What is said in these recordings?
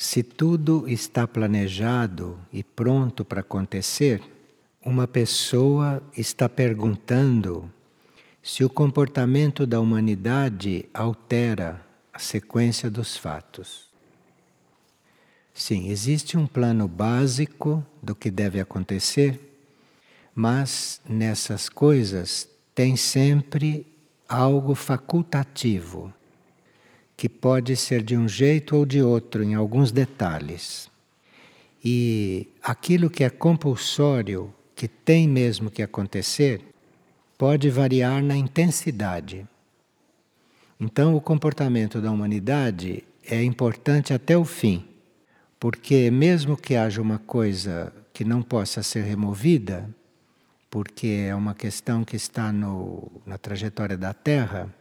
Se tudo está planejado e pronto para acontecer, uma pessoa está perguntando se o comportamento da humanidade altera a sequência dos fatos. Sim, existe um plano básico do que deve acontecer, mas nessas coisas tem sempre algo facultativo que pode ser de um jeito ou de outro em alguns detalhes. E aquilo que é compulsório, que tem mesmo que acontecer, pode variar na intensidade. Então, o comportamento da humanidade é importante até o fim, porque, mesmo que haja uma coisa que não possa ser removida, porque é uma questão que está no, na trajetória da Terra,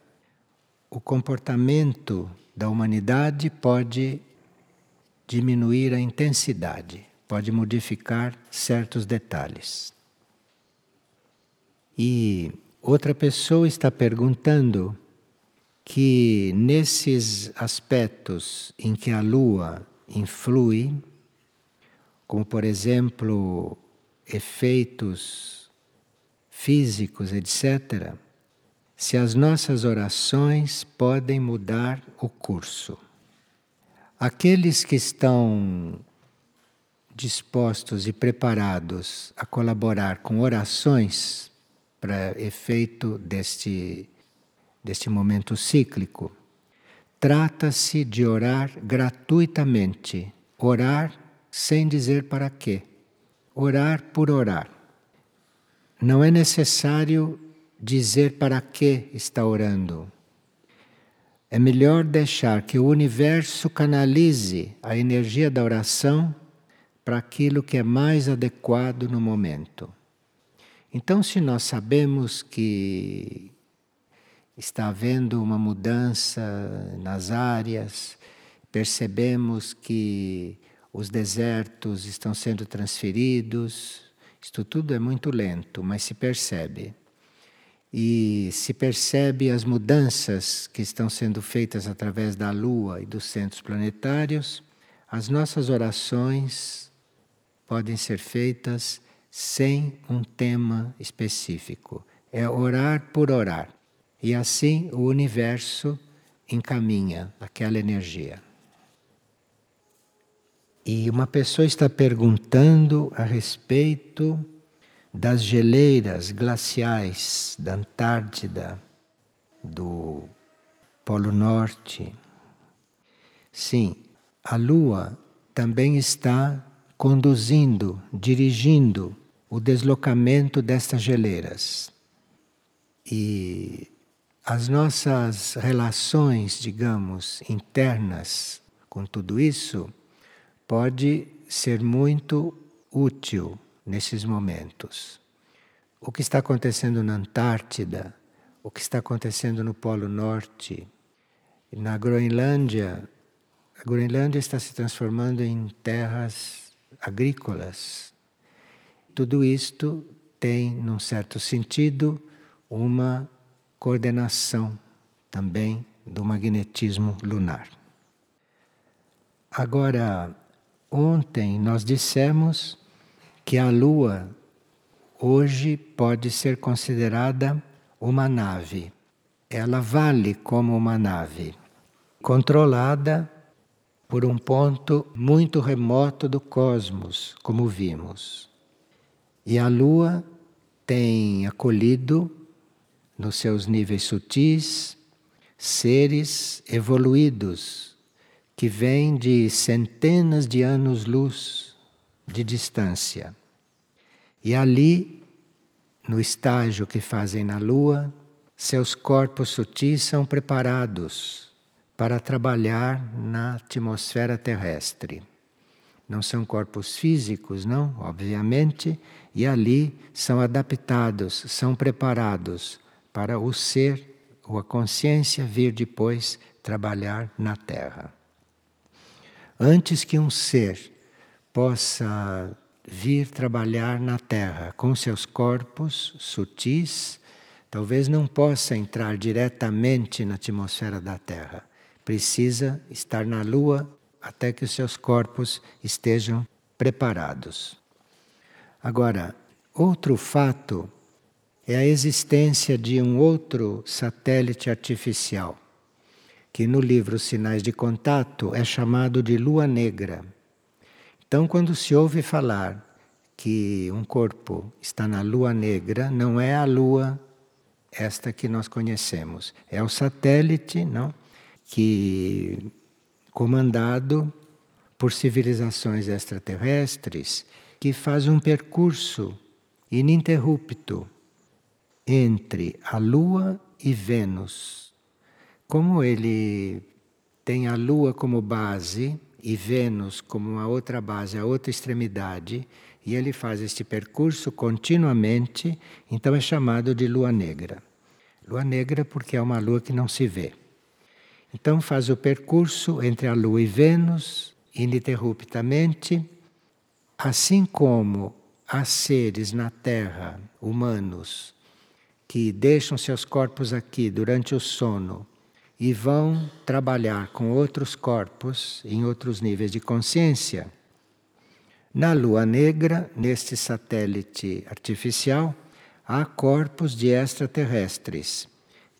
o comportamento da humanidade pode diminuir a intensidade, pode modificar certos detalhes. E outra pessoa está perguntando que nesses aspectos em que a lua influi, como por exemplo efeitos físicos, etc., se as nossas orações podem mudar o curso. Aqueles que estão dispostos e preparados a colaborar com orações para efeito deste, deste momento cíclico, trata-se de orar gratuitamente, orar sem dizer para quê, orar por orar. Não é necessário dizer para que está orando. É melhor deixar que o universo canalize a energia da oração para aquilo que é mais adequado no momento. Então, se nós sabemos que está havendo uma mudança nas áreas, percebemos que os desertos estão sendo transferidos, isto tudo é muito lento, mas se percebe e se percebe as mudanças que estão sendo feitas através da Lua e dos centros planetários, as nossas orações podem ser feitas sem um tema específico. É orar por orar. E assim o universo encaminha aquela energia. E uma pessoa está perguntando a respeito das geleiras glaciais da Antártida, do Polo Norte. Sim, a Lua também está conduzindo, dirigindo o deslocamento destas geleiras. E as nossas relações, digamos, internas com tudo isso, pode ser muito útil nesses momentos. O que está acontecendo na Antártida, o que está acontecendo no Polo Norte, na Groenlândia, a Groenlândia está se transformando em terras agrícolas. Tudo isto tem, num certo sentido, uma coordenação também do magnetismo lunar. Agora, ontem nós dissemos que a Lua hoje pode ser considerada uma nave. Ela vale como uma nave, controlada por um ponto muito remoto do cosmos, como vimos. E a Lua tem acolhido nos seus níveis sutis seres evoluídos que vêm de centenas de anos-luz de distância. E ali, no estágio que fazem na Lua, seus corpos sutis são preparados para trabalhar na atmosfera terrestre. Não são corpos físicos, não, obviamente, e ali são adaptados, são preparados para o ser ou a consciência vir depois trabalhar na Terra. Antes que um ser possa vir trabalhar na Terra com seus corpos sutis, talvez não possa entrar diretamente na atmosfera da Terra. Precisa estar na Lua até que os seus corpos estejam preparados. Agora, outro fato é a existência de um outro satélite artificial, que no livro Sinais de Contato é chamado de Lua Negra. Então, quando se ouve falar que um corpo está na Lua Negra, não é a Lua esta que nós conhecemos, é o satélite, não, que comandado por civilizações extraterrestres que faz um percurso ininterrupto entre a Lua e Vênus. Como ele tem a Lua como base e Vênus como uma outra base, a outra extremidade, e ele faz este percurso continuamente, então é chamado de lua negra. Lua negra porque é uma lua que não se vê. Então faz o percurso entre a lua e Vênus ininterruptamente, assim como há seres na Terra, humanos, que deixam seus corpos aqui durante o sono e vão trabalhar com outros corpos em outros níveis de consciência. Na Lua Negra, neste satélite artificial, há corpos de extraterrestres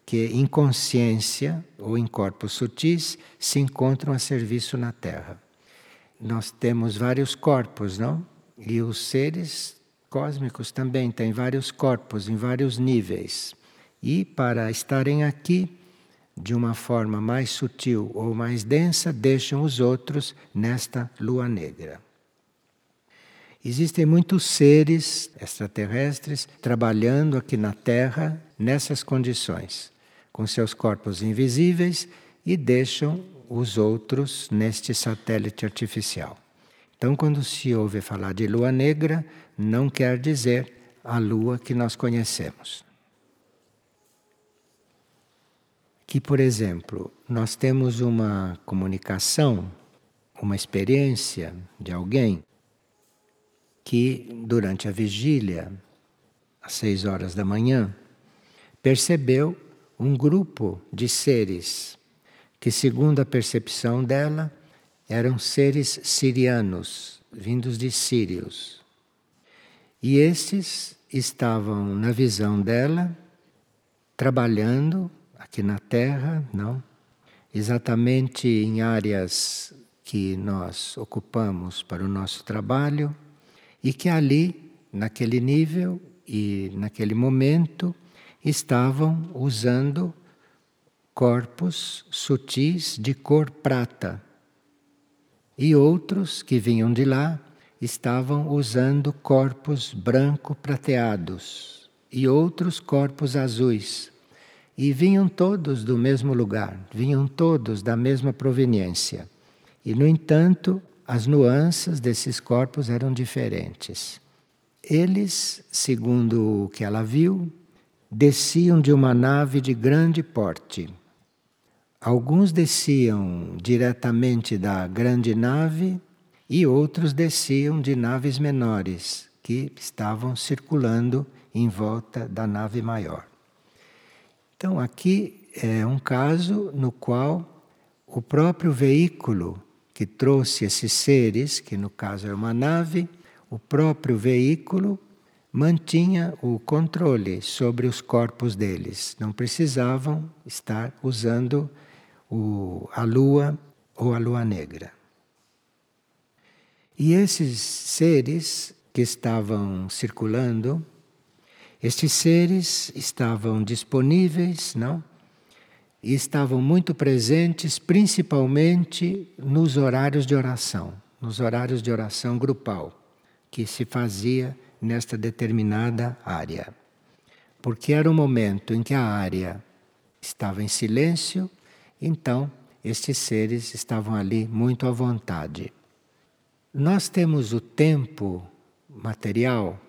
que, em consciência ou em corpos sutis, se encontram a serviço na Terra. Nós temos vários corpos, não? E os seres cósmicos também têm vários corpos em vários níveis. E para estarem aqui de uma forma mais sutil ou mais densa, deixam os outros nesta lua negra. Existem muitos seres extraterrestres trabalhando aqui na Terra nessas condições, com seus corpos invisíveis e deixam os outros neste satélite artificial. Então, quando se ouve falar de lua negra, não quer dizer a lua que nós conhecemos. Que, por exemplo, nós temos uma comunicação, uma experiência de alguém que, durante a vigília, às seis horas da manhã, percebeu um grupo de seres que, segundo a percepção dela, eram seres sirianos, vindos de Sírios. E estes estavam, na visão dela, trabalhando aqui na Terra, não? Exatamente em áreas que nós ocupamos para o nosso trabalho e que ali, naquele nível e naquele momento, estavam usando corpos sutis de cor prata e outros que vinham de lá estavam usando corpos branco-prateados e outros corpos azuis. E vinham todos do mesmo lugar, vinham todos da mesma proveniência. E, no entanto, as nuances desses corpos eram diferentes. Eles, segundo o que ela viu, desciam de uma nave de grande porte Alguns desciam diretamente da grande nave e outros desciam de naves menores que estavam circulando em volta da nave maior. Então, aqui é um caso no qual o próprio veículo que trouxe esses seres, que no caso é uma nave, o próprio veículo mantinha o controle sobre os corpos deles. Não precisavam estar usando o, a lua ou a lua negra. E esses seres que estavam circulando, estes seres estavam disponíveis, não? E estavam muito presentes, principalmente nos horários de oração, nos horários de oração grupal, que se fazia nesta determinada área. Porque era o momento em que a área estava em silêncio então, estes seres estavam ali muito à vontade. Nós temos o tempo material,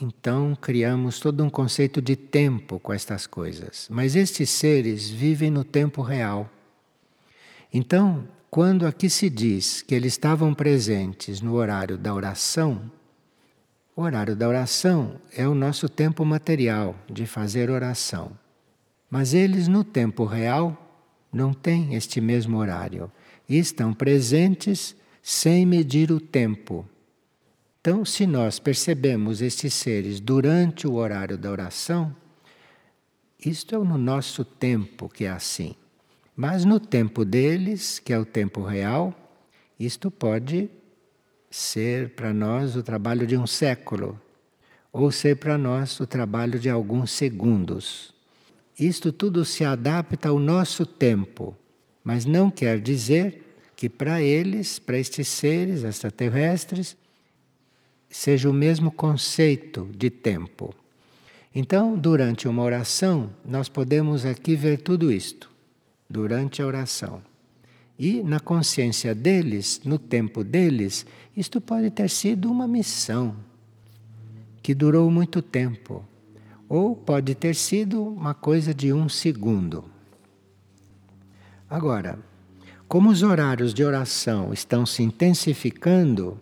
então criamos todo um conceito de tempo com estas coisas. Mas estes seres vivem no tempo real. Então, quando aqui se diz que eles estavam presentes no horário da oração, o horário da oração é o nosso tempo material de fazer oração. Mas eles, no tempo real, não tem este mesmo horário. e estão presentes sem medir o tempo. Então, se nós percebemos estes seres durante o horário da oração, isto é no nosso tempo que é assim. Mas no tempo deles, que é o tempo real, isto pode ser para nós o trabalho de um século, ou ser para nós o trabalho de alguns segundos. Isto tudo se adapta ao nosso tempo, mas não quer dizer que para eles, para estes seres extraterrestres, seja o mesmo conceito de tempo. Então, durante uma oração, nós podemos aqui ver tudo isto, durante a oração. E na consciência deles, no tempo deles, isto pode ter sido uma missão que durou muito tempo ou pode ter sido uma coisa de um segundo. Agora, como os horários de oração estão se intensificando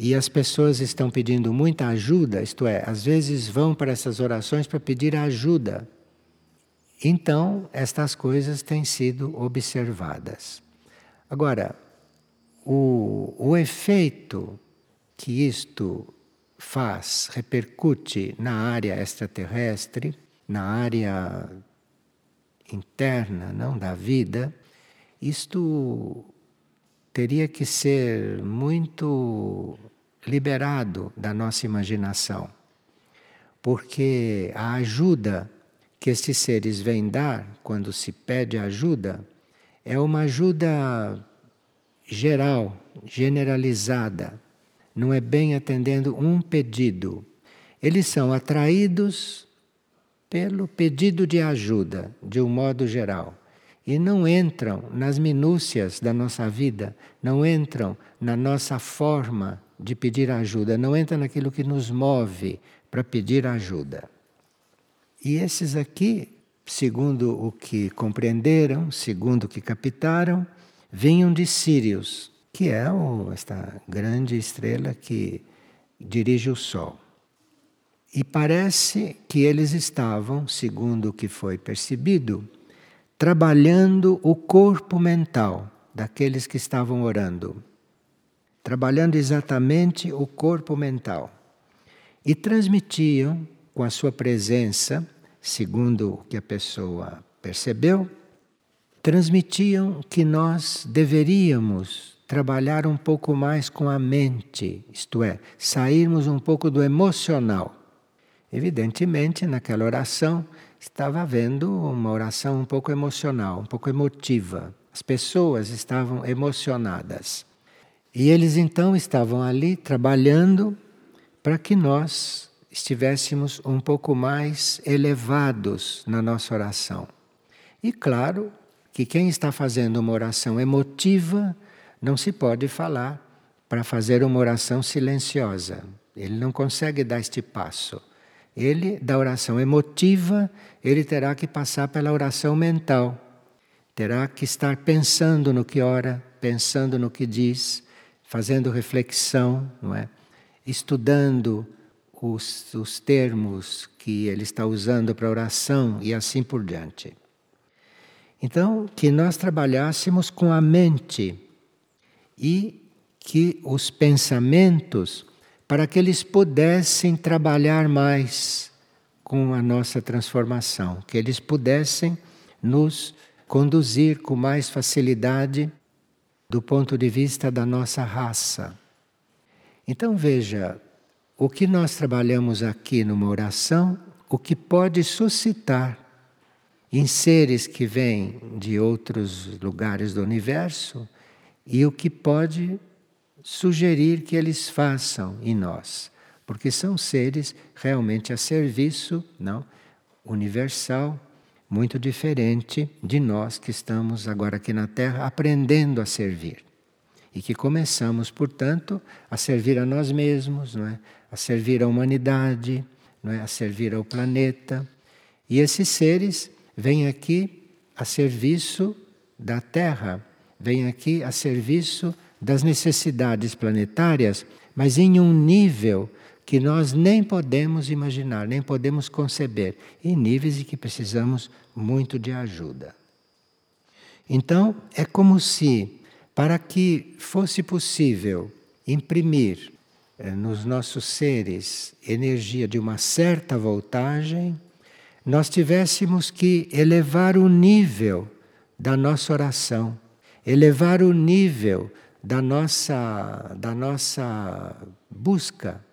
e as pessoas estão pedindo muita ajuda, isto é, às vezes vão para essas orações para pedir ajuda. Então, estas coisas têm sido observadas. Agora, o, o efeito que isto faz, repercute na área extraterrestre, na área interna, não da vida, isto teria que ser muito liberado da nossa imaginação. Porque a ajuda que estes seres vêm dar quando se pede ajuda é uma ajuda geral, generalizada não é bem atendendo um pedido. Eles são atraídos pelo pedido de ajuda, de um modo geral. E não entram nas minúcias da nossa vida, não entram na nossa forma de pedir ajuda, não entram naquilo que nos move para pedir ajuda. E esses aqui, segundo o que compreenderam, segundo o que captaram, vinham de Sírios, que é o, esta grande estrela que dirige o Sol. E parece que eles estavam, segundo o que foi percebido, trabalhando o corpo mental daqueles que estavam orando. Trabalhando exatamente o corpo mental. E transmitiam com a sua presença, segundo o que a pessoa percebeu, transmitiam que nós deveríamos trabalhar um pouco mais com a mente, isto é, sairmos um pouco do emocional. Evidentemente, naquela oração estava havendo uma oração um pouco emocional, um pouco emotiva. As pessoas estavam emocionadas. E eles então estavam ali trabalhando para que nós estivéssemos um pouco mais elevados na nossa oração. E claro que quem está fazendo uma oração emotiva não se pode falar para fazer uma oração silenciosa. Ele não consegue dar este passo. Ele, da oração emotiva, ele terá que passar pela oração mental. Terá que estar pensando no que ora, pensando no que diz, fazendo reflexão, não é? Estudando os, os termos que ele está usando para oração e assim por diante. Então, que nós trabalhássemos com a mente e que os pensamentos, para que eles pudessem trabalhar mais com a nossa transformação, que eles pudessem nos conduzir com mais facilidade do ponto de vista da nossa raça. Então veja, o que nós trabalhamos aqui numa oração, o que pode suscitar em seres que vêm de outros lugares do universo, e o que pode sugerir que eles façam em nós, porque são seres realmente a serviço, não, universal, muito diferente de nós que estamos agora aqui na Terra aprendendo a servir. E que começamos, portanto, a servir a nós mesmos, não é? a servir a humanidade, não é? a servir ao planeta. E esses seres vêm aqui a serviço da Terra, vem aqui a serviço das necessidades planetárias, mas em um nível que nós nem podemos imaginar, nem podemos conceber, em níveis em que precisamos muito de ajuda. Então, é como se, para que fosse possível imprimir eh, nos nossos seres energia de uma certa voltagem, nós tivéssemos que elevar o nível da nossa oração, elevar o nível da nossa, da nossa busca.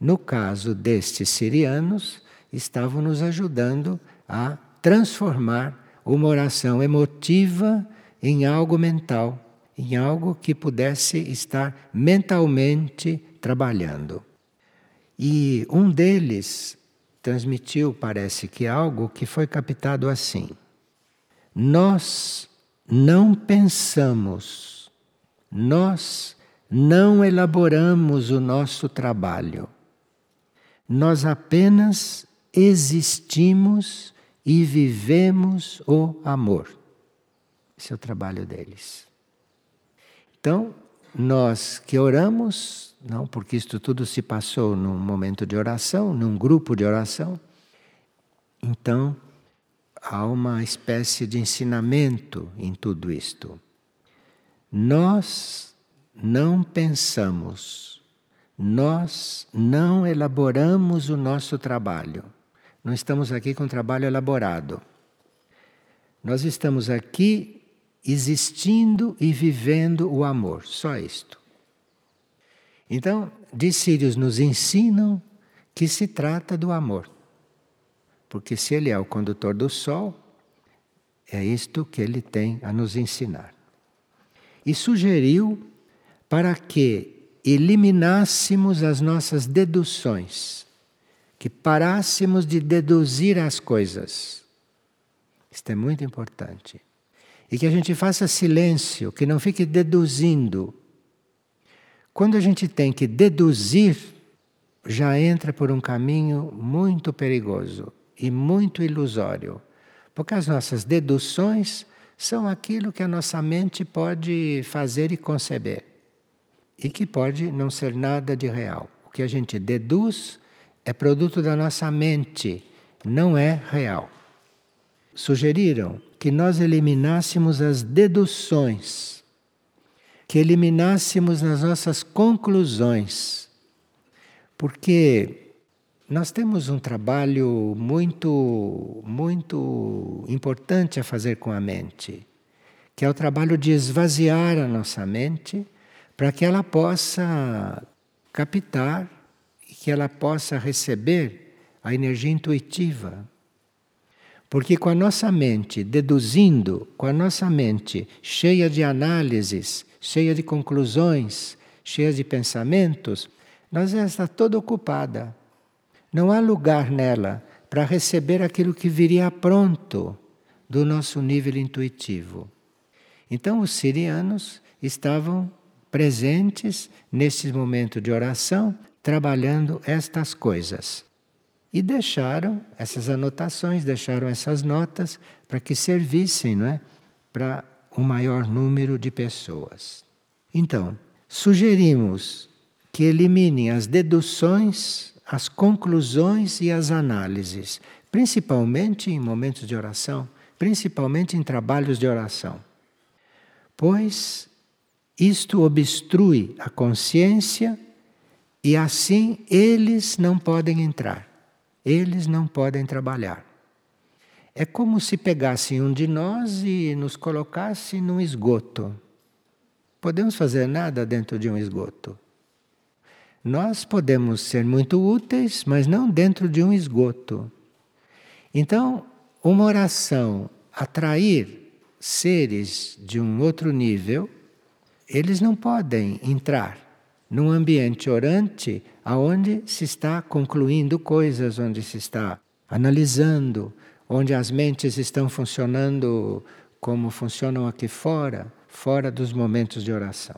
No caso destes sirianos, estavam nos ajudando a transformar uma oração emotiva em algo mental, em algo que pudesse estar mentalmente trabalhando. E um deles transmitiu, parece que algo que foi captado assim: Nós não pensamos, nós não elaboramos o nosso trabalho, nós apenas existimos e vivemos o amor. Esse é o trabalho deles. Então, nós que oramos, não, porque isto tudo se passou num momento de oração, num grupo de oração, então há uma espécie de ensinamento em tudo isto. Nós não pensamos, nós não elaboramos o nosso trabalho. Não estamos aqui com trabalho elaborado. Nós estamos aqui existindo e vivendo o amor, só isto. Então, Dissírios nos ensinam que se trata do amor. Porque se ele é o condutor do sol, é isto que ele tem a nos ensinar. E sugeriu para que eliminássemos as nossas deduções que parássemos de deduzir as coisas. Isto é muito importante. E que a gente faça silêncio, que não fique deduzindo. Quando a gente tem que deduzir, já entra por um caminho muito perigoso e muito ilusório. Porque as nossas deduções são aquilo que a nossa mente pode fazer e conceber. E que pode não ser nada de real. O que a gente deduz é produto da nossa mente, não é real. Sugeriram que nós eliminássemos as deduções, que eliminássemos as nossas conclusões, porque nós temos um trabalho muito, muito importante a fazer com a mente, que é o trabalho de esvaziar a nossa mente para que ela possa captar que ela possa receber a energia intuitiva. Porque com a nossa mente deduzindo, com a nossa mente cheia de análises, cheia de conclusões, cheia de pensamentos, nós está toda ocupada. Não há lugar nela para receber aquilo que viria pronto do nosso nível intuitivo. Então os sirianos estavam presentes nesse momento de oração trabalhando estas coisas. E deixaram essas anotações, deixaram essas notas para que servissem não é, para o um maior número de pessoas. Então, sugerimos que eliminem as deduções, as conclusões e as análises, principalmente em momentos de oração, principalmente em trabalhos de oração. Pois isto obstrui a consciência e assim eles não podem entrar, eles não podem trabalhar. É como se pegassem um de nós e nos colocassem num esgoto. Podemos fazer nada dentro de um esgoto. Nós podemos ser muito úteis, mas não dentro de um esgoto. Então, uma oração atrair seres de um outro nível, eles não podem entrar num ambiente orante aonde se está concluindo coisas, onde se está analisando, onde as mentes estão funcionando como funcionam aqui fora, fora dos momentos de oração.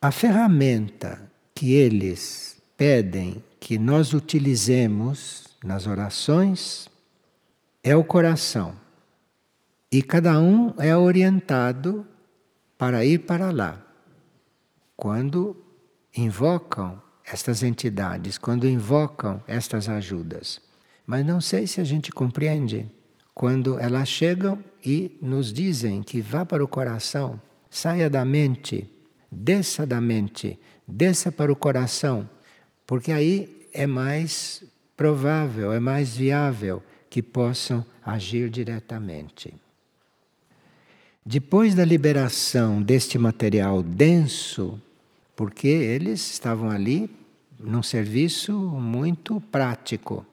A ferramenta que eles pedem que nós utilizemos nas orações é o coração. E cada um é orientado para ir para lá quando invocam estas entidades, quando invocam estas ajudas. Mas não sei se a gente compreende quando elas chegam e nos dizem que vá para o coração, saia da mente, desça da mente, desça para o coração, porque aí é mais provável, é mais viável que possam agir diretamente. Depois da liberação deste material denso, porque eles estavam ali num serviço muito prático,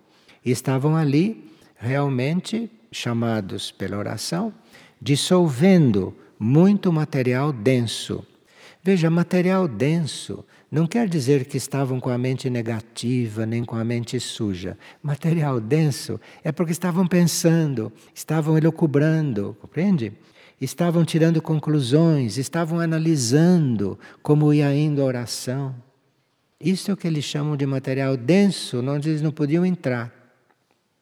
estavam ali realmente chamados pela oração, dissolvendo muito material denso. Veja, material denso não quer dizer que estavam com a mente negativa nem com a mente suja. Material denso é porque estavam pensando, estavam elucubrando, compreende? Estavam tirando conclusões, estavam analisando como ia indo a oração. Isso é o que eles chamam de material denso, onde eles não podiam entrar.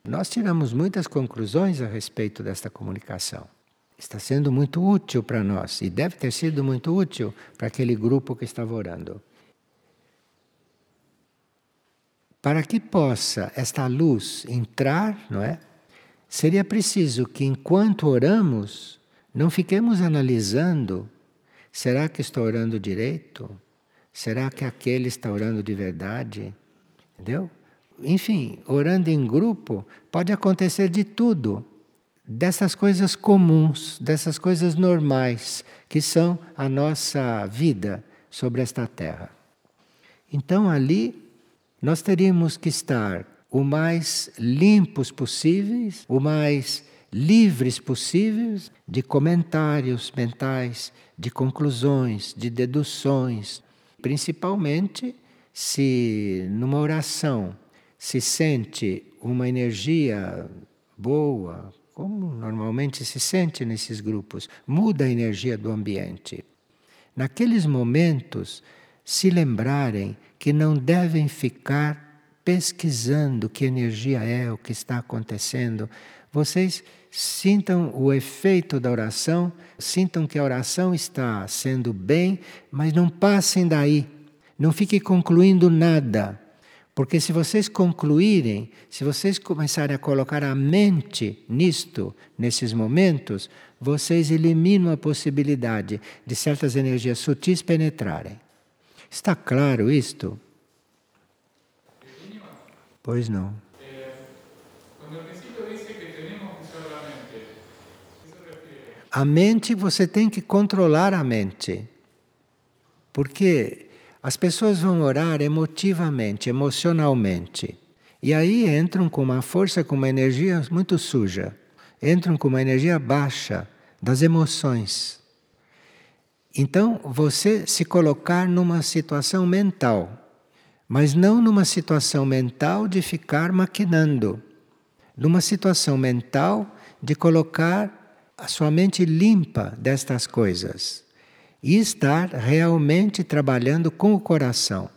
Nós tiramos muitas conclusões a respeito desta comunicação. Está sendo muito útil para nós e deve ter sido muito útil para aquele grupo que estava orando. Para que possa esta luz entrar, não é? Seria preciso que enquanto oramos, não fiquemos analisando: será que estou orando direito? Será que aquele está orando de verdade? Entendeu? Enfim, orando em grupo, pode acontecer de tudo. Dessas coisas comuns, dessas coisas normais, que são a nossa vida sobre esta terra. Então ali nós teríamos que estar o mais limpos possíveis, o mais livres possíveis de comentários mentais, de conclusões, de deduções, principalmente se numa oração se sente uma energia boa, como normalmente se sente nesses grupos, muda a energia do ambiente. Naqueles momentos, se lembrarem que não devem ficar pesquisando que energia é, o que está acontecendo. Vocês sintam o efeito da oração, sintam que a oração está sendo bem, mas não passem daí. Não fiquem concluindo nada. Porque se vocês concluírem, se vocês começarem a colocar a mente nisto, nesses momentos, vocês eliminam a possibilidade de certas energias sutis penetrarem. Está claro isto? Pois não. A mente você tem que controlar a mente. Porque as pessoas vão orar emotivamente, emocionalmente. E aí entram com uma força, com uma energia muito suja. Entram com uma energia baixa das emoções. Então, você se colocar numa situação mental, mas não numa situação mental de ficar maquinando, numa situação mental de colocar a sua mente limpa destas coisas e estar realmente trabalhando com o coração.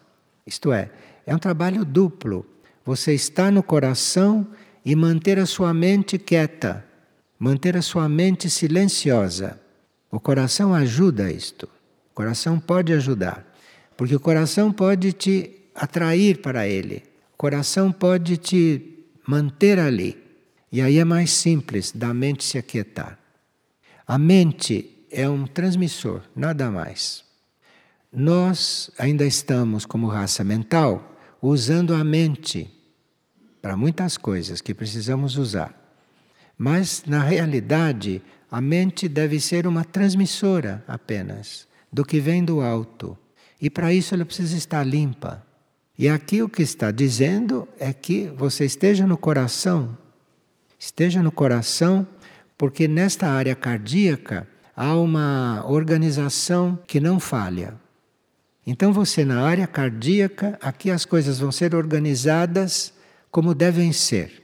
Isto é, é um trabalho duplo. Você está no coração e manter a sua mente quieta, manter a sua mente silenciosa. O coração ajuda isto. O coração pode ajudar. Porque o coração pode te atrair para ele. O coração pode te manter ali. E aí é mais simples da mente se aquietar. A mente é um transmissor, nada mais. Nós ainda estamos, como raça mental, usando a mente para muitas coisas que precisamos usar. Mas, na realidade, a mente deve ser uma transmissora apenas do que vem do alto. E para isso ela precisa estar limpa. E aqui o que está dizendo é que você esteja no coração. Esteja no coração, porque nesta área cardíaca há uma organização que não falha. Então você na área cardíaca, aqui as coisas vão ser organizadas como devem ser.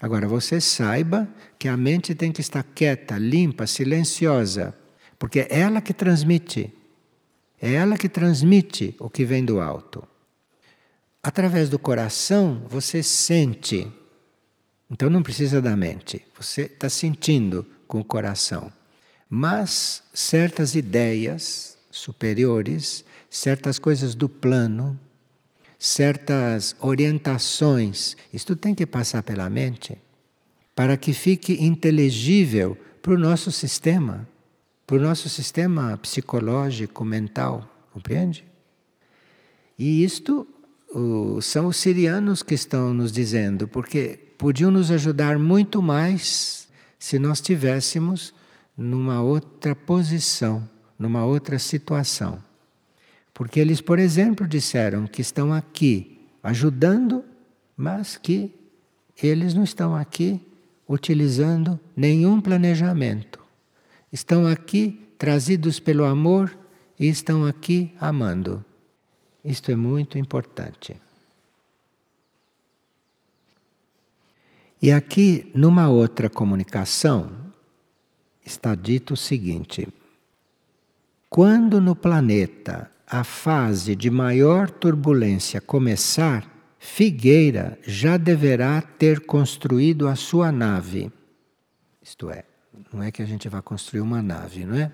Agora, você saiba que a mente tem que estar quieta, limpa, silenciosa, porque é ela que transmite. É ela que transmite o que vem do alto. Através do coração, você sente. Então não precisa da mente, você está sentindo com o coração. Mas certas ideias superiores, certas coisas do plano, certas orientações. Isto tem que passar pela mente. para que fique inteligível para o nosso sistema, para o nosso sistema psicológico, mental, compreende? E isto são os sirianos que estão nos dizendo, porque podiam nos ajudar muito mais se nós tivéssemos numa outra posição, numa outra situação. Porque eles, por exemplo, disseram que estão aqui ajudando, mas que eles não estão aqui utilizando nenhum planejamento. Estão aqui trazidos pelo amor e estão aqui amando. Isto é muito importante. E aqui, numa outra comunicação, está dito o seguinte: quando no planeta a fase de maior turbulência começar, Figueira já deverá ter construído a sua nave. Isto é, não é que a gente vá construir uma nave, não é?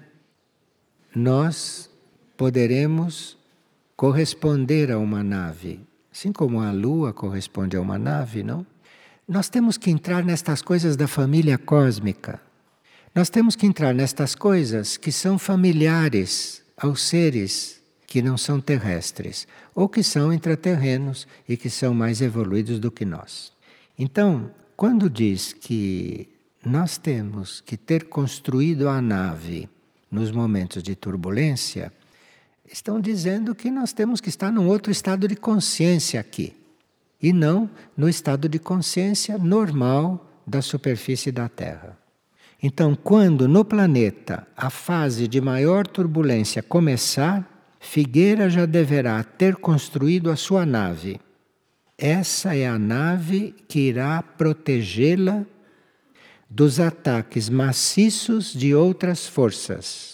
Nós poderemos corresponder a uma nave, assim como a lua corresponde a uma nave, não? Nós temos que entrar nestas coisas da família cósmica. Nós temos que entrar nestas coisas que são familiares aos seres que não são terrestres, ou que são intraterrenos e que são mais evoluídos do que nós. Então, quando diz que nós temos que ter construído a nave nos momentos de turbulência, estão dizendo que nós temos que estar num outro estado de consciência aqui, e não no estado de consciência normal da superfície da Terra. Então, quando no planeta a fase de maior turbulência começar, Figueira já deverá ter construído a sua nave. Essa é a nave que irá protegê-la dos ataques maciços de outras forças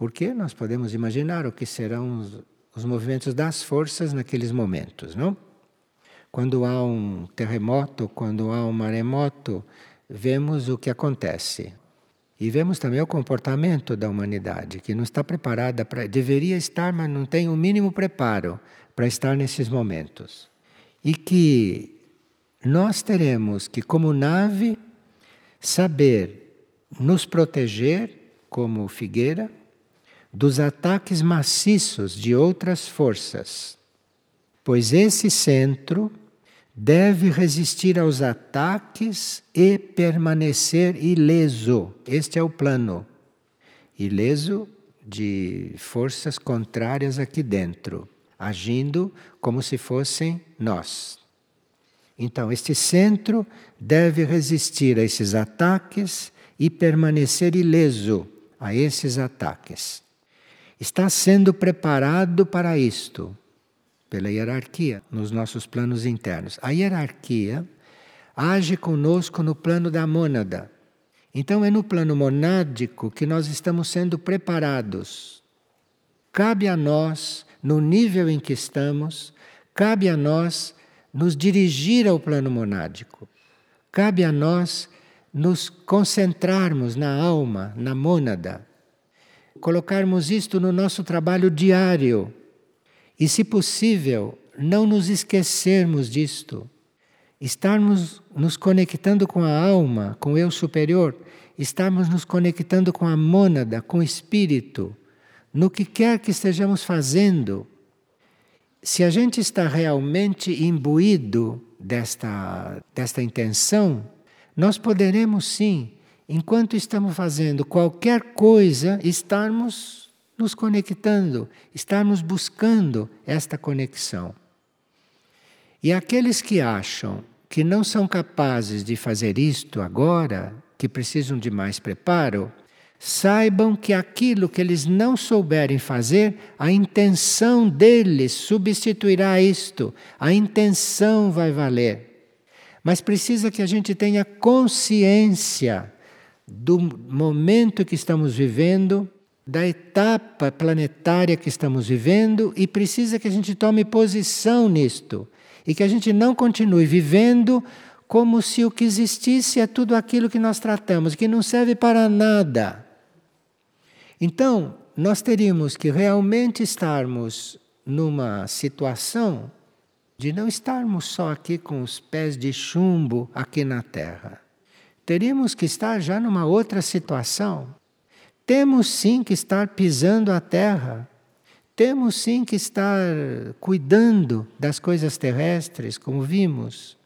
porque nós podemos imaginar o que serão os, os movimentos das forças naqueles momentos, não? Quando há um terremoto, quando há um maremoto, vemos o que acontece. E vemos também o comportamento da humanidade, que não está preparada para. deveria estar, mas não tem o mínimo preparo para estar nesses momentos. E que nós teremos que, como nave, saber nos proteger como figueira dos ataques maciços de outras forças, pois esse centro deve resistir aos ataques e permanecer ileso. Este é o plano. Ileso de forças contrárias aqui dentro, agindo como se fossem nós. Então, este centro deve resistir a esses ataques e permanecer ileso a esses ataques está sendo preparado para isto pela hierarquia nos nossos planos internos. A hierarquia age conosco no plano da mônada. Então é no plano monádico que nós estamos sendo preparados. Cabe a nós, no nível em que estamos, cabe a nós nos dirigir ao plano monádico. Cabe a nós nos concentrarmos na alma, na mônada colocarmos isto no nosso trabalho diário e, se possível, não nos esquecermos disto. Estarmos nos conectando com a alma, com o eu superior, estarmos nos conectando com a mônada, com o espírito, no que quer que estejamos fazendo. Se a gente está realmente imbuído desta, desta intenção, nós poderemos sim enquanto estamos fazendo qualquer coisa, estarmos nos conectando, estarmos buscando esta conexão. E aqueles que acham que não são capazes de fazer isto agora, que precisam de mais preparo, saibam que aquilo que eles não souberem fazer, a intenção deles substituirá isto, a intenção vai valer. Mas precisa que a gente tenha consciência do momento que estamos vivendo, da etapa planetária que estamos vivendo e precisa que a gente tome posição nisto e que a gente não continue vivendo como se o que existisse é tudo aquilo que nós tratamos, que não serve para nada. Então, nós teríamos que realmente estarmos numa situação de não estarmos só aqui com os pés de chumbo aqui na Terra teríamos que estar já numa outra situação. Temos sim que estar pisando a terra. Temos sim que estar cuidando das coisas terrestres, como vimos.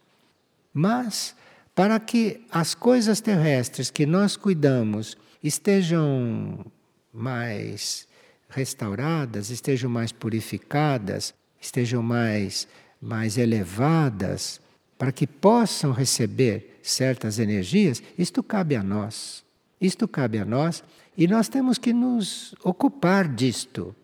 Mas, para que as coisas terrestres que nós cuidamos estejam mais restauradas, estejam mais purificadas, estejam mais, mais elevadas, para que possam receber certas energias, isto cabe a nós. Isto cabe a nós e nós temos que nos ocupar disto.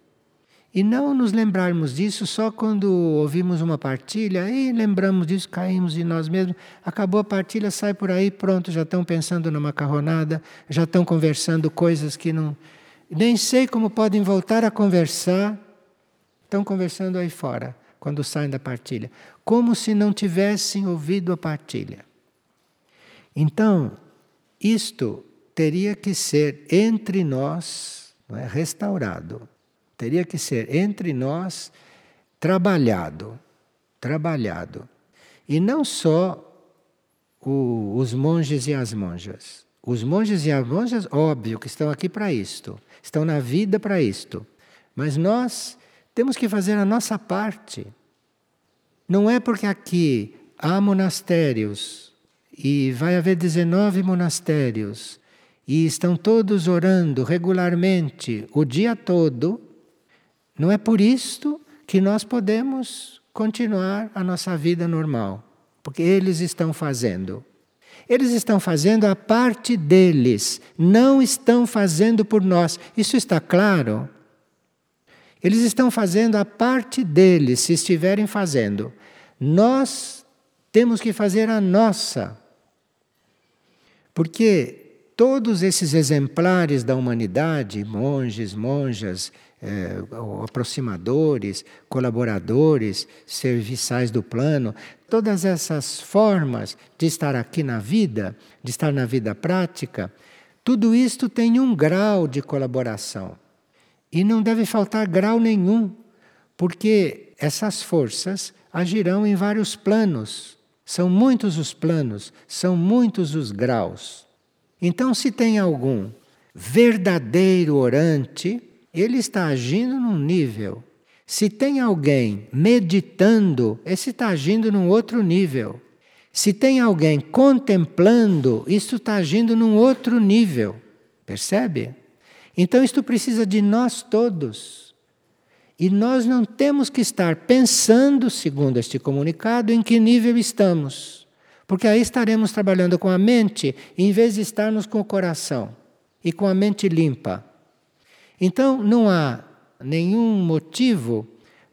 E não nos lembrarmos disso só quando ouvimos uma partilha e lembramos disso, caímos em nós mesmos. Acabou a partilha, sai por aí, pronto, já estão pensando na macarronada, já estão conversando coisas que não. Nem sei como podem voltar a conversar. Estão conversando aí fora, quando saem da partilha. Como se não tivessem ouvido a partilha. Então, isto teria que ser entre nós é, restaurado teria que ser entre nós trabalhado, trabalhado. E não só o, os monges e as monjas. Os monges e as monjas, óbvio que estão aqui para isto, estão na vida para isto. Mas nós temos que fazer a nossa parte. Não é porque aqui há monastérios e vai haver 19 monastérios e estão todos orando regularmente o dia todo não é por isto que nós podemos continuar a nossa vida normal, porque eles estão fazendo. Eles estão fazendo a parte deles, não estão fazendo por nós. Isso está claro? Eles estão fazendo a parte deles, se estiverem fazendo. Nós temos que fazer a nossa. Porque todos esses exemplares da humanidade, monges, monjas, é, aproximadores, colaboradores, serviçais do plano, todas essas formas de estar aqui na vida, de estar na vida prática, tudo isto tem um grau de colaboração. E não deve faltar grau nenhum, porque essas forças agirão em vários planos. São muitos os planos, são muitos os graus. Então, se tem algum verdadeiro orante, ele está agindo num nível. Se tem alguém meditando, esse está agindo num outro nível. Se tem alguém contemplando, isso está agindo num outro nível. Percebe? Então, isto precisa de nós todos. E nós não temos que estar pensando, segundo este comunicado, em que nível estamos. Porque aí estaremos trabalhando com a mente, em vez de estarmos com o coração e com a mente limpa. Então, não há nenhum motivo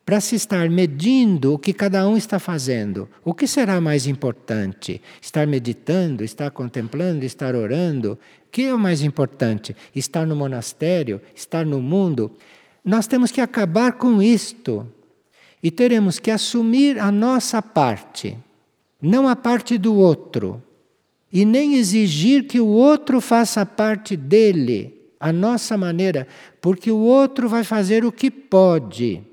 para se estar medindo o que cada um está fazendo. O que será mais importante? Estar meditando, estar contemplando, estar orando? O que é o mais importante? Estar no monastério, estar no mundo? Nós temos que acabar com isto e teremos que assumir a nossa parte, não a parte do outro, e nem exigir que o outro faça parte dele a nossa maneira, porque o outro vai fazer o que pode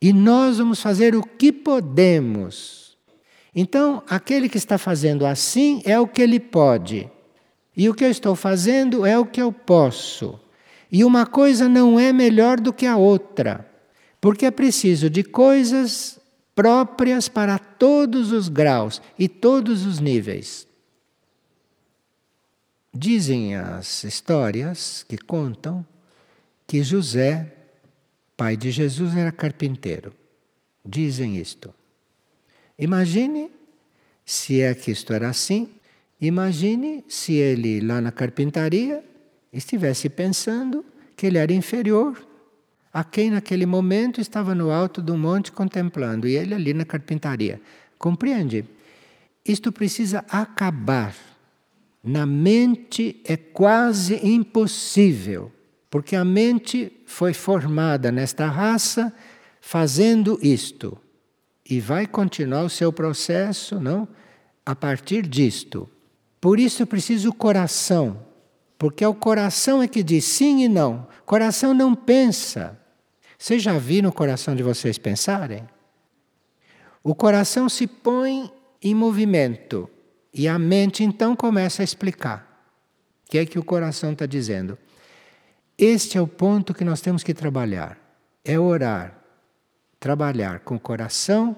e nós vamos fazer o que podemos. Então, aquele que está fazendo assim é o que ele pode, e o que eu estou fazendo é o que eu posso. E uma coisa não é melhor do que a outra, porque é preciso de coisas próprias para todos os graus e todos os níveis. Dizem as histórias que contam que José, pai de Jesus, era carpinteiro. Dizem isto. Imagine se é que isto era assim, imagine se ele lá na carpintaria estivesse pensando que ele era inferior a quem naquele momento estava no alto do monte contemplando e ele ali na carpintaria. Compreende? Isto precisa acabar. Na mente é quase impossível, porque a mente foi formada nesta raça fazendo isto e vai continuar o seu processo, não? A partir disto. Por isso preciso o coração, porque é o coração é que diz sim e não. O coração não pensa. Vocês já viram o coração de vocês pensarem? O coração se põe em movimento E a mente então começa a explicar. O que é que o coração está dizendo? Este é o ponto que nós temos que trabalhar. É orar, trabalhar com o coração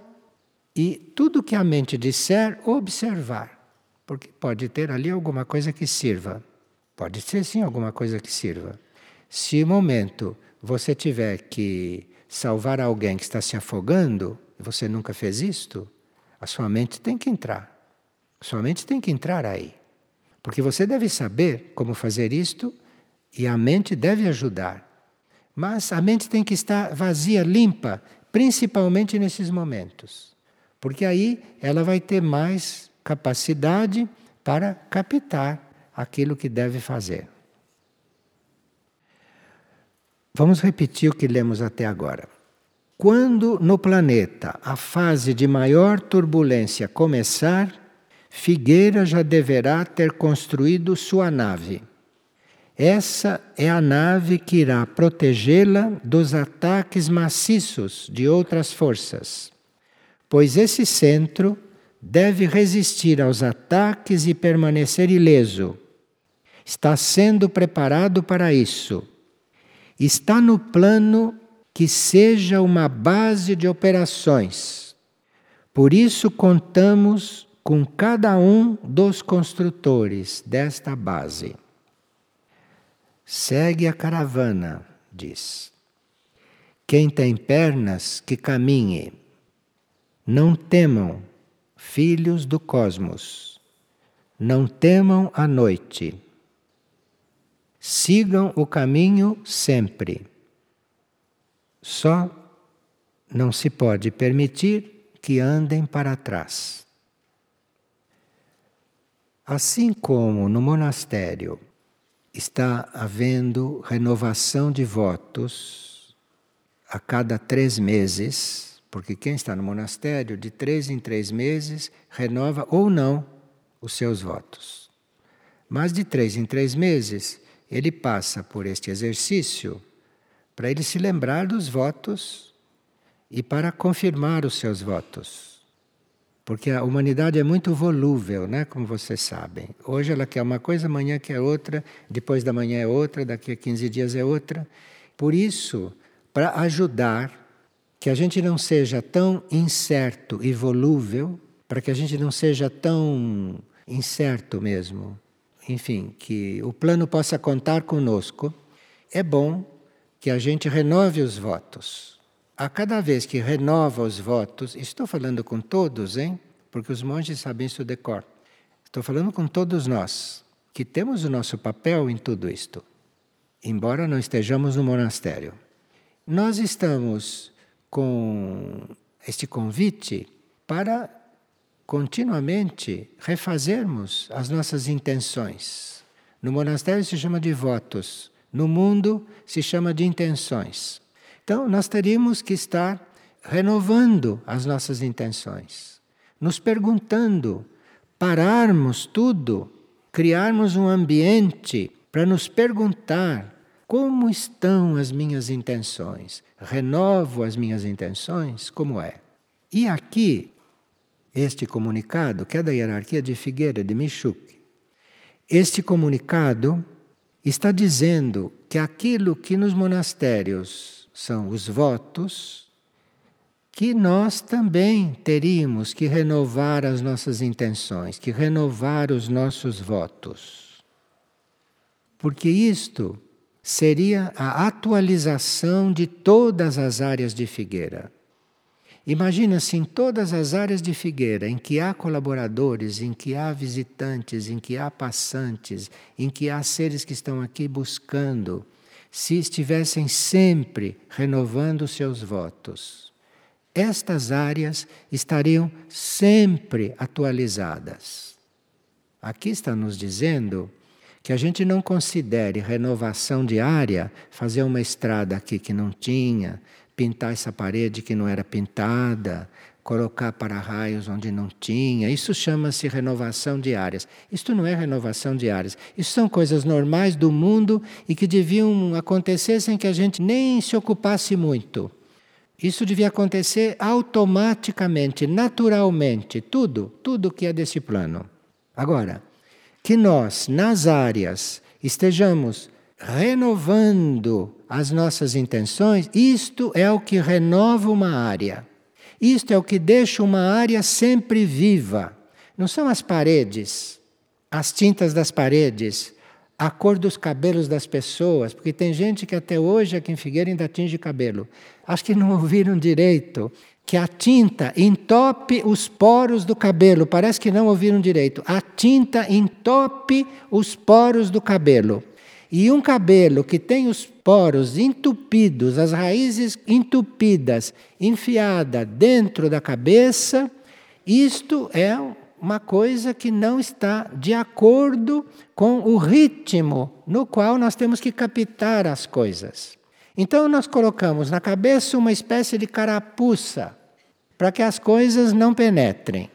e tudo que a mente disser, observar. Porque pode ter ali alguma coisa que sirva. Pode ser sim alguma coisa que sirva. Se no momento você tiver que salvar alguém que está se afogando, você nunca fez isto, a sua mente tem que entrar. A sua mente tem que entrar aí. Porque você deve saber como fazer isto e a mente deve ajudar. Mas a mente tem que estar vazia, limpa, principalmente nesses momentos. Porque aí ela vai ter mais capacidade para captar aquilo que deve fazer. Vamos repetir o que lemos até agora. Quando no planeta a fase de maior turbulência começar, Figueira já deverá ter construído sua nave essa é a nave que irá protegê-la dos ataques maciços de outras forças, pois esse centro deve resistir aos ataques e permanecer ileso. Está sendo preparado para isso. Está no plano que seja uma base de operações. Por isso, contamos com cada um dos construtores desta base. Segue a caravana, diz. Quem tem pernas, que caminhe. Não temam, filhos do cosmos. Não temam a noite. Sigam o caminho sempre. Só não se pode permitir que andem para trás. Assim como no monastério está havendo renovação de votos a cada três meses, porque quem está no monastério, de três em três meses, renova ou não os seus votos. Mas de três em três meses, ele passa por este exercício para ele se lembrar dos votos e para confirmar os seus votos. Porque a humanidade é muito volúvel, né? como vocês sabem. Hoje ela quer uma coisa, amanhã quer outra, depois da manhã é outra, daqui a 15 dias é outra. Por isso, para ajudar que a gente não seja tão incerto e volúvel, para que a gente não seja tão incerto mesmo, enfim, que o plano possa contar conosco, é bom que a gente renove os votos a cada vez que renova os votos, estou falando com todos, hein? Porque os monges sabem isso de cor. Estou falando com todos nós, que temos o nosso papel em tudo isto, embora não estejamos no monastério. Nós estamos com este convite para continuamente refazermos as nossas intenções. No monastério se chama de votos, no mundo se chama de intenções. Então, nós teríamos que estar renovando as nossas intenções, nos perguntando, pararmos tudo, criarmos um ambiente para nos perguntar como estão as minhas intenções? Renovo as minhas intenções? Como é? E aqui, este comunicado, que é da hierarquia de Figueira de Michuk, este comunicado está dizendo que aquilo que nos monastérios são os votos, que nós também teríamos que renovar as nossas intenções, que renovar os nossos votos. Porque isto seria a atualização de todas as áreas de Figueira. Imagina-se em todas as áreas de Figueira em que há colaboradores, em que há visitantes, em que há passantes, em que há seres que estão aqui buscando se estivessem sempre renovando seus votos. Estas áreas estariam sempre atualizadas. Aqui está nos dizendo que a gente não considere renovação diária fazer uma estrada aqui que não tinha, pintar essa parede que não era pintada, colocar para-raios onde não tinha. Isso chama-se renovação diárias. Isto não é renovação diárias. Isso são coisas normais do mundo e que deviam acontecer sem que a gente nem se ocupasse muito. Isso devia acontecer automaticamente, naturalmente, tudo, tudo que é desse plano. Agora, que nós, nas áreas, estejamos renovando as nossas intenções, isto é o que renova uma área. Isto é o que deixa uma área sempre viva. Não são as paredes, as tintas das paredes, a cor dos cabelos das pessoas, porque tem gente que até hoje aqui em Figueira ainda tinge cabelo. Acho que não ouviram direito que a tinta entope os poros do cabelo. Parece que não ouviram direito. A tinta entope os poros do cabelo. E um cabelo que tem os poros entupidos, as raízes entupidas, enfiada dentro da cabeça, isto é uma coisa que não está de acordo com o ritmo no qual nós temos que captar as coisas. Então nós colocamos na cabeça uma espécie de carapuça para que as coisas não penetrem.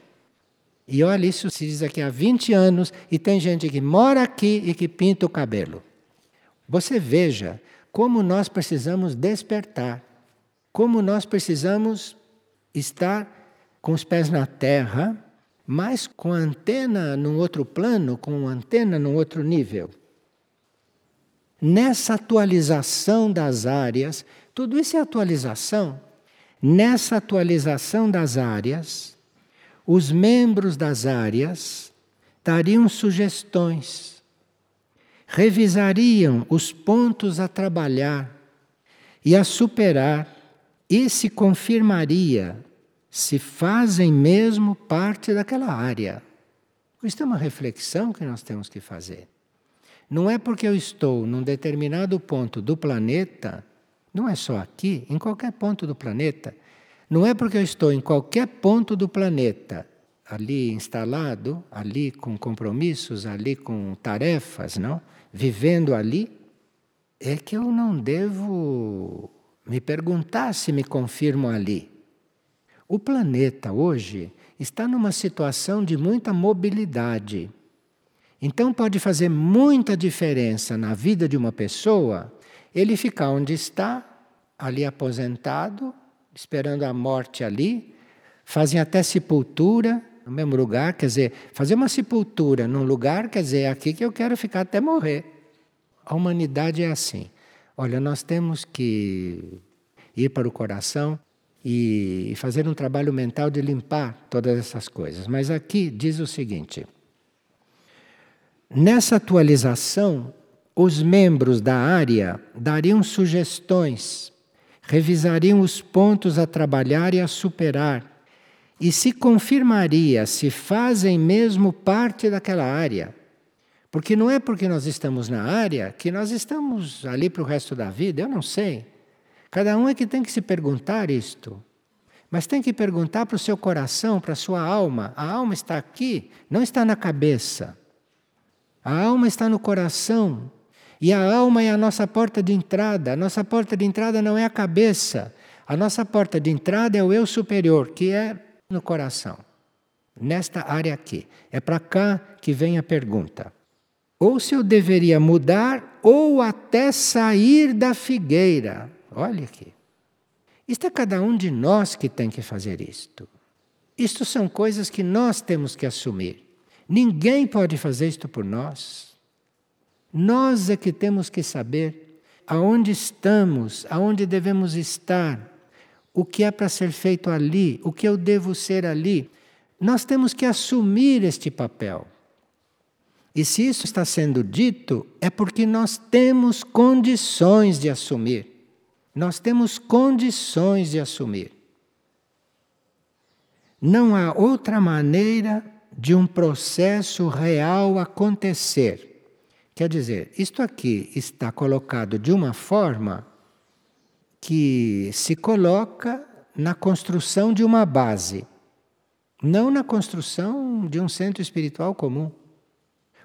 E olha, isso se diz aqui há 20 anos e tem gente que mora aqui e que pinta o cabelo. Você veja como nós precisamos despertar, como nós precisamos estar com os pés na terra mas com a antena num outro plano, com a antena num outro nível. Nessa atualização das áreas, tudo isso é atualização. Nessa atualização das áreas, os membros das áreas dariam sugestões, revisariam os pontos a trabalhar e a superar, e se confirmaria se fazem mesmo parte daquela área. Isso é uma reflexão que nós temos que fazer. Não é porque eu estou num determinado ponto do planeta, não é só aqui, em qualquer ponto do planeta. Não é porque eu estou em qualquer ponto do planeta, ali instalado, ali com compromissos, ali com tarefas, não? Vivendo ali, é que eu não devo me perguntar se me confirmo ali. O planeta hoje está numa situação de muita mobilidade. Então pode fazer muita diferença na vida de uma pessoa ele ficar onde está, ali aposentado, esperando a morte ali, fazem até sepultura no mesmo lugar, quer dizer, fazer uma sepultura num lugar, quer dizer, é aqui que eu quero ficar até morrer. A humanidade é assim. Olha, nós temos que ir para o coração e fazer um trabalho mental de limpar todas essas coisas. Mas aqui diz o seguinte: nessa atualização, os membros da área dariam sugestões, revisariam os pontos a trabalhar e a superar, e se confirmaria se fazem mesmo parte daquela área. Porque não é porque nós estamos na área que nós estamos ali para o resto da vida, eu não sei. Cada um é que tem que se perguntar isto. Mas tem que perguntar para o seu coração, para a sua alma. A alma está aqui, não está na cabeça. A alma está no coração. E a alma é a nossa porta de entrada. A nossa porta de entrada não é a cabeça. A nossa porta de entrada é o eu superior, que é no coração. Nesta área aqui. É para cá que vem a pergunta. Ou se eu deveria mudar ou até sair da figueira. Olha aqui. Isto é cada um de nós que tem que fazer isto. Isto são coisas que nós temos que assumir. Ninguém pode fazer isto por nós. Nós é que temos que saber aonde estamos, aonde devemos estar, o que é para ser feito ali, o que eu devo ser ali. Nós temos que assumir este papel. E se isso está sendo dito, é porque nós temos condições de assumir. Nós temos condições de assumir. Não há outra maneira de um processo real acontecer. Quer dizer, isto aqui está colocado de uma forma que se coloca na construção de uma base, não na construção de um centro espiritual comum,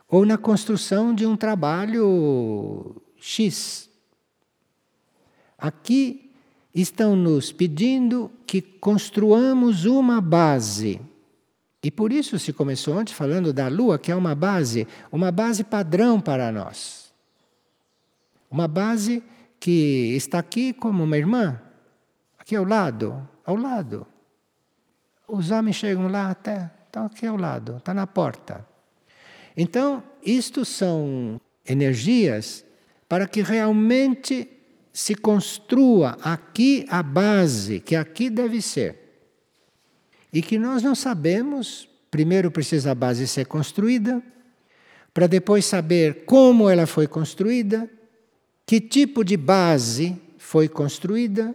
ou na construção de um trabalho X. Aqui estão nos pedindo que construamos uma base. E por isso se começou antes falando da Lua, que é uma base, uma base padrão para nós. Uma base que está aqui como uma irmã, aqui ao lado, ao lado. Os homens chegam lá até, estão aqui ao lado, está na porta. Então, isto são energias para que realmente se construa aqui a base, que aqui deve ser. E que nós não sabemos, primeiro precisa a base ser construída, para depois saber como ela foi construída, que tipo de base foi construída,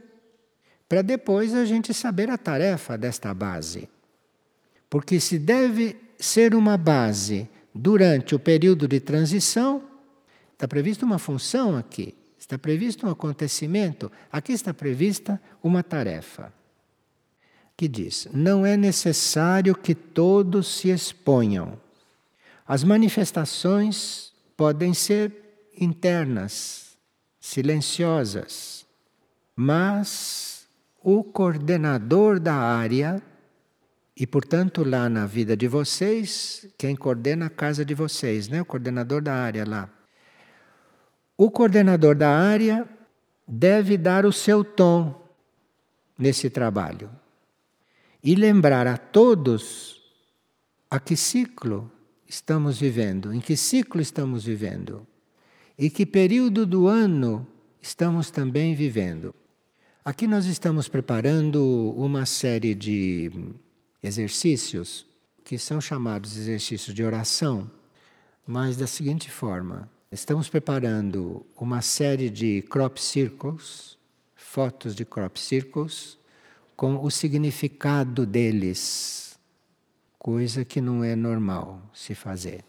para depois a gente saber a tarefa desta base. Porque se deve ser uma base durante o período de transição, está prevista uma função aqui, está previsto um acontecimento, aqui está prevista uma tarefa. Que diz: não é necessário que todos se exponham. As manifestações podem ser internas, silenciosas, mas o coordenador da área e, portanto, lá na vida de vocês, quem coordena a casa de vocês, né? o coordenador da área lá. O coordenador da área deve dar o seu tom nesse trabalho e lembrar a todos a que ciclo estamos vivendo, em que ciclo estamos vivendo e que período do ano estamos também vivendo. Aqui nós estamos preparando uma série de exercícios que são chamados exercícios de oração, mas da seguinte forma: estamos preparando uma série de crop circles, fotos de crop circles, com o significado deles, coisa que não é normal se fazer.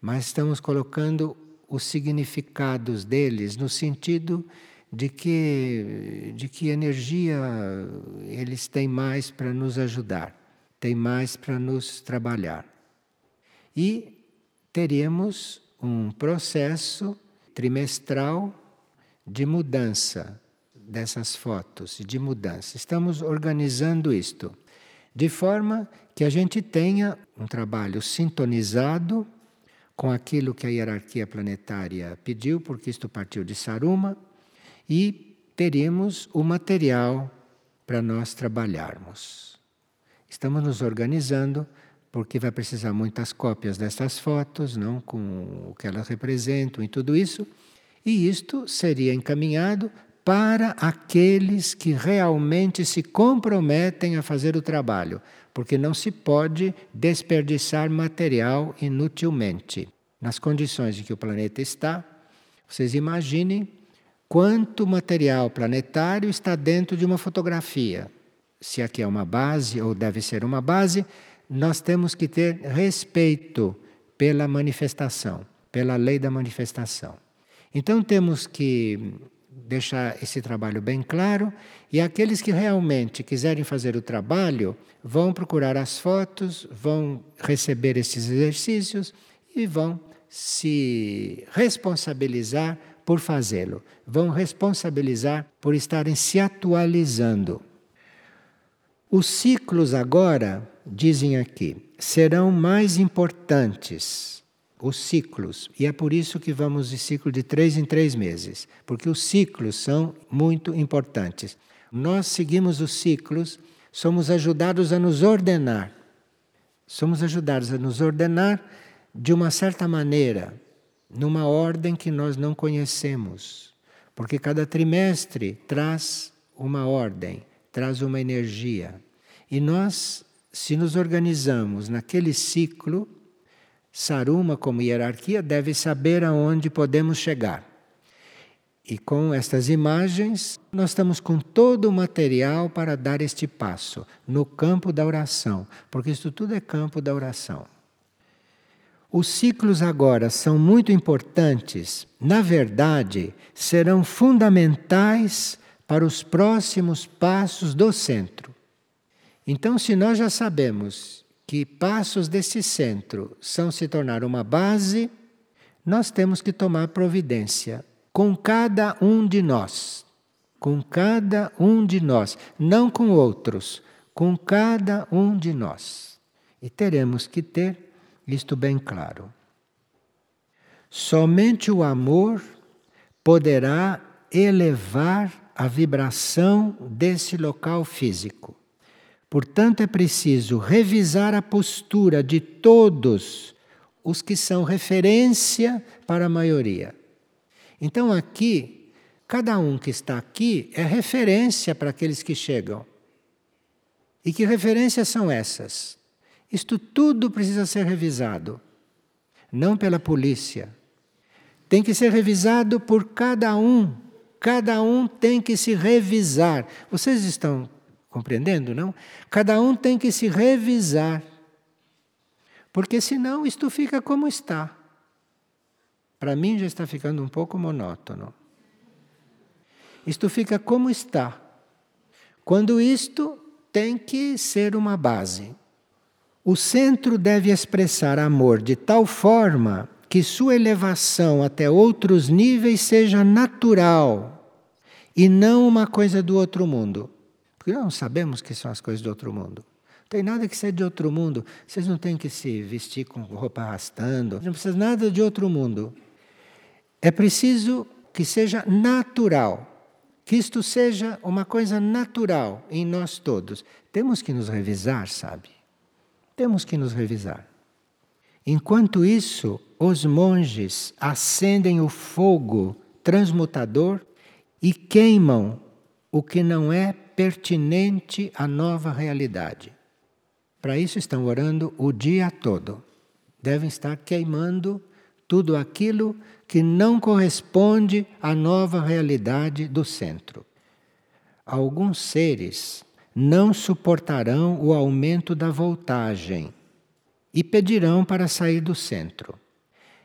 Mas estamos colocando os significados deles no sentido de que, de que energia eles têm mais para nos ajudar tem mais para nos trabalhar. E teríamos um processo trimestral de mudança dessas fotos, de mudança. Estamos organizando isto de forma que a gente tenha um trabalho sintonizado com aquilo que a hierarquia planetária pediu, porque isto partiu de Saruma, e teríamos o material para nós trabalharmos. Estamos nos organizando porque vai precisar muitas cópias dessas fotos, não com o que elas representam e tudo isso. E isto seria encaminhado para aqueles que realmente se comprometem a fazer o trabalho, porque não se pode desperdiçar material inutilmente. Nas condições em que o planeta está, vocês imaginem quanto material planetário está dentro de uma fotografia se aqui é uma base ou deve ser uma base, nós temos que ter respeito pela manifestação, pela lei da manifestação. Então temos que deixar esse trabalho bem claro e aqueles que realmente quiserem fazer o trabalho vão procurar as fotos, vão receber esses exercícios e vão se responsabilizar por fazê-lo, vão responsabilizar por estarem se atualizando. Os ciclos agora, dizem aqui, serão mais importantes. Os ciclos. E é por isso que vamos de ciclo de três em três meses, porque os ciclos são muito importantes. Nós seguimos os ciclos, somos ajudados a nos ordenar. Somos ajudados a nos ordenar de uma certa maneira, numa ordem que nós não conhecemos. Porque cada trimestre traz uma ordem traz uma energia. E nós, se nos organizamos naquele ciclo, Saruma, como hierarquia, deve saber aonde podemos chegar. E com estas imagens, nós estamos com todo o material para dar este passo no campo da oração, porque isso tudo é campo da oração. Os ciclos agora são muito importantes, na verdade, serão fundamentais para os próximos passos do centro. Então, se nós já sabemos que passos desse centro são se tornar uma base, nós temos que tomar providência com cada um de nós. Com cada um de nós, não com outros, com cada um de nós. E teremos que ter isto bem claro. Somente o amor poderá elevar a vibração desse local físico. Portanto, é preciso revisar a postura de todos os que são referência para a maioria. Então aqui, cada um que está aqui é referência para aqueles que chegam. E que referências são essas? Isto tudo precisa ser revisado, não pela polícia. Tem que ser revisado por cada um. Cada um tem que se revisar. Vocês estão compreendendo, não? Cada um tem que se revisar. Porque senão isto fica como está. Para mim já está ficando um pouco monótono. Isto fica como está. Quando isto tem que ser uma base. O centro deve expressar amor de tal forma que sua elevação até outros níveis seja natural e não uma coisa do outro mundo. Porque nós não sabemos que são as coisas do outro mundo. Não tem nada que ser de outro mundo. Vocês não têm que se vestir com roupa arrastando. Não precisa nada de outro mundo. É preciso que seja natural. Que isto seja uma coisa natural em nós todos. Temos que nos revisar, sabe? Temos que nos revisar. Enquanto isso, os monges acendem o fogo transmutador e queimam o que não é pertinente à nova realidade. Para isso estão orando o dia todo. Devem estar queimando tudo aquilo que não corresponde à nova realidade do centro. Alguns seres não suportarão o aumento da voltagem e pedirão para sair do centro.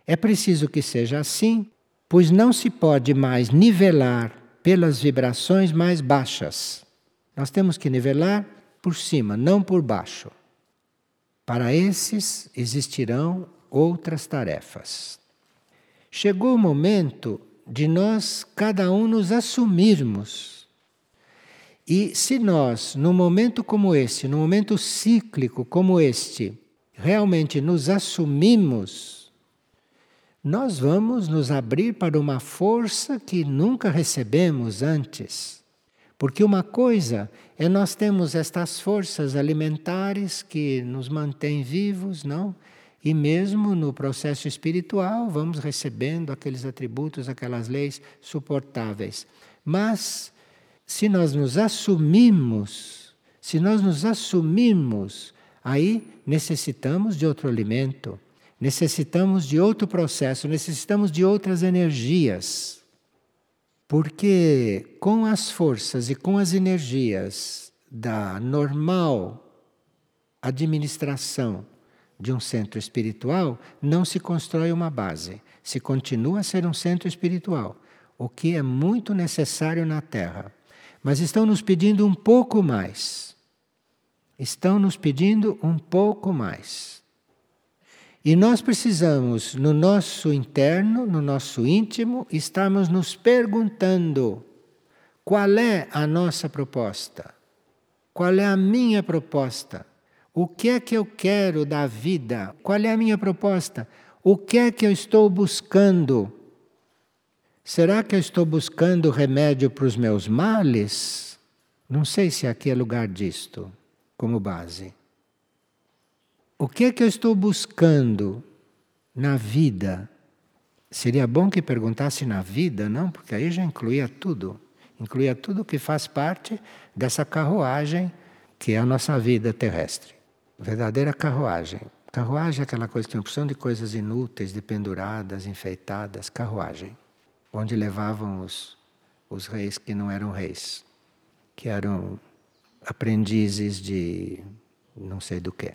É preciso que seja assim, pois não se pode mais nivelar pelas vibrações mais baixas. Nós temos que nivelar por cima, não por baixo. Para esses existirão outras tarefas. Chegou o momento de nós, cada um, nos assumirmos. E se nós, num momento como este, num momento cíclico como este, realmente nos assumimos, nós vamos nos abrir para uma força que nunca recebemos antes. Porque uma coisa é nós temos estas forças alimentares que nos mantêm vivos, não? E mesmo no processo espiritual, vamos recebendo aqueles atributos, aquelas leis suportáveis. Mas, se nós nos assumimos, se nós nos assumimos, aí necessitamos de outro alimento, necessitamos de outro processo, necessitamos de outras energias. Porque com as forças e com as energias da normal administração de um centro espiritual, não se constrói uma base, se continua a ser um centro espiritual, o que é muito necessário na Terra. Mas estão nos pedindo um pouco mais. Estão nos pedindo um pouco mais. E nós precisamos, no nosso interno, no nosso íntimo, estarmos nos perguntando qual é a nossa proposta? Qual é a minha proposta? O que é que eu quero da vida? Qual é a minha proposta? O que é que eu estou buscando? Será que eu estou buscando remédio para os meus males? Não sei se aqui é lugar disto como base. O que é que eu estou buscando na vida? Seria bom que perguntasse na vida, não? Porque aí já incluía tudo. Incluía tudo que faz parte dessa carruagem que é a nossa vida terrestre verdadeira carruagem. Carruagem é aquela coisa que tem opção de coisas inúteis, de penduradas, enfeitadas, carruagem, onde levavam os, os reis que não eram reis, que eram aprendizes de não sei do que.